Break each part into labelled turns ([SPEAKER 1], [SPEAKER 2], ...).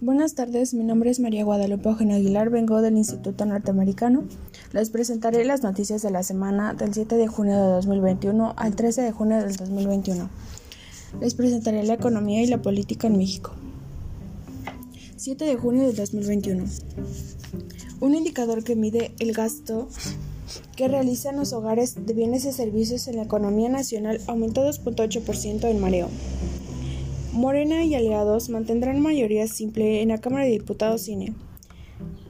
[SPEAKER 1] Buenas tardes, mi nombre es María Guadalupe Eugenio Aguilar, vengo del Instituto Norteamericano. Les presentaré las noticias de la semana del 7 de junio de 2021 al 13 de junio del 2021. Les presentaré la economía y la política en México. 7 de junio del 2021. Un indicador que mide el gasto que realizan los hogares de bienes y servicios en la economía nacional aumentó 2.8% en mareo. Morena y aliados mantendrán mayoría simple en la Cámara de Diputados Cine.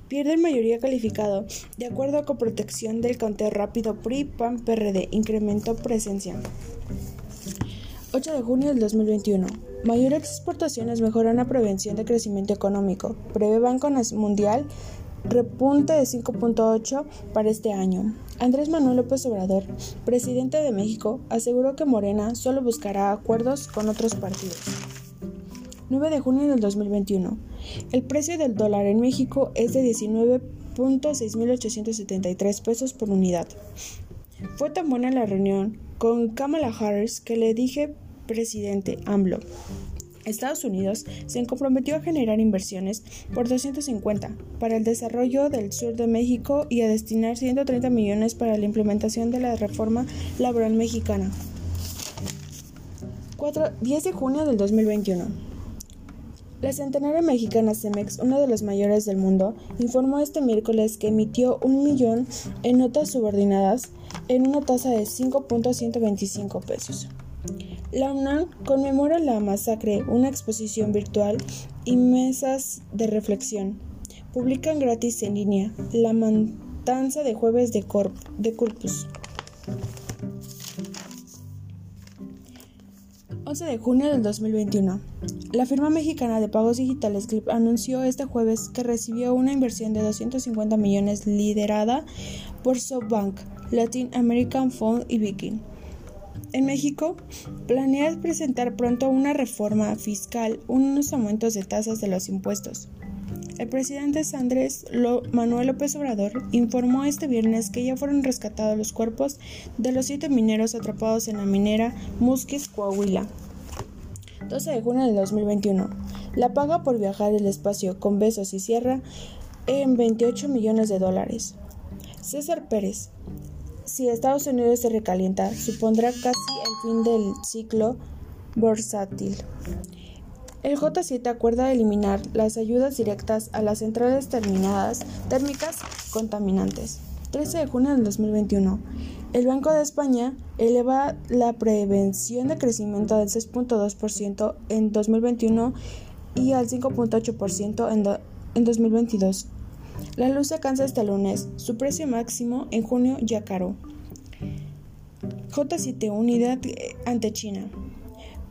[SPEAKER 1] Pierden mayoría calificado. De acuerdo con protección del conteo rápido PRI, PAN, PRD, incrementó presencia. 8 de junio del 2021. Mayores exportaciones mejoran la prevención de crecimiento económico. Prevé Banco Mundial repunte de 5.8 para este año. Andrés Manuel López Obrador, presidente de México, aseguró que Morena solo buscará acuerdos con otros partidos. 9 de junio del 2021. El precio del dólar en México es de 19.6873 pesos por unidad. Fue tan buena la reunión con Kamala Harris que le dije presidente AMLO. Estados Unidos se comprometió a generar inversiones por 250 para el desarrollo del sur de México y a destinar 130 millones para la implementación de la reforma laboral mexicana. 4, 10 de junio del 2021. La centenaria mexicana Cemex, una de las mayores del mundo, informó este miércoles que emitió un millón en notas subordinadas en una tasa de 5.125 pesos. La UNAM conmemora la masacre, una exposición virtual y mesas de reflexión. Publican gratis en línea La Matanza de Jueves de, de Corpus. 11 de junio del 2021. La firma mexicana de pagos digitales Clip anunció este jueves que recibió una inversión de 250 millones liderada por SoftBank, Latin American Fund y Viking. En México, planea presentar pronto una reforma fiscal, unos aumentos de tasas de los impuestos. El presidente Andrés Manuel López Obrador informó este viernes que ya fueron rescatados los cuerpos de los siete mineros atrapados en la minera Musquis, Coahuila. 12 de junio del 2021. La paga por viajar el espacio con besos y sierra en 28 millones de dólares. César Pérez. Si Estados Unidos se recalienta, supondrá casi el fin del ciclo bursátil. El J7 acuerda eliminar las ayudas directas a las centrales terminadas térmicas contaminantes. 13 de junio del 2021. El Banco de España eleva la prevención de crecimiento del 6.2% en 2021 y al 5.8% en, en 2022. La luz se cansa este lunes, su precio máximo en junio ya caro. J7 Unidad eh, ante China.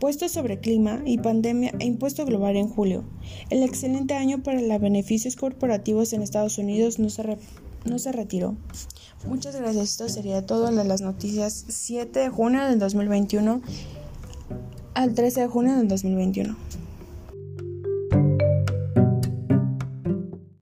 [SPEAKER 1] Puesto sobre clima y pandemia e impuesto global en julio. El excelente año para los beneficios corporativos en Estados Unidos no se, no se retiró. Muchas gracias. Esto sería todo en las noticias 7 de junio del 2021 al 13 de junio del 2021.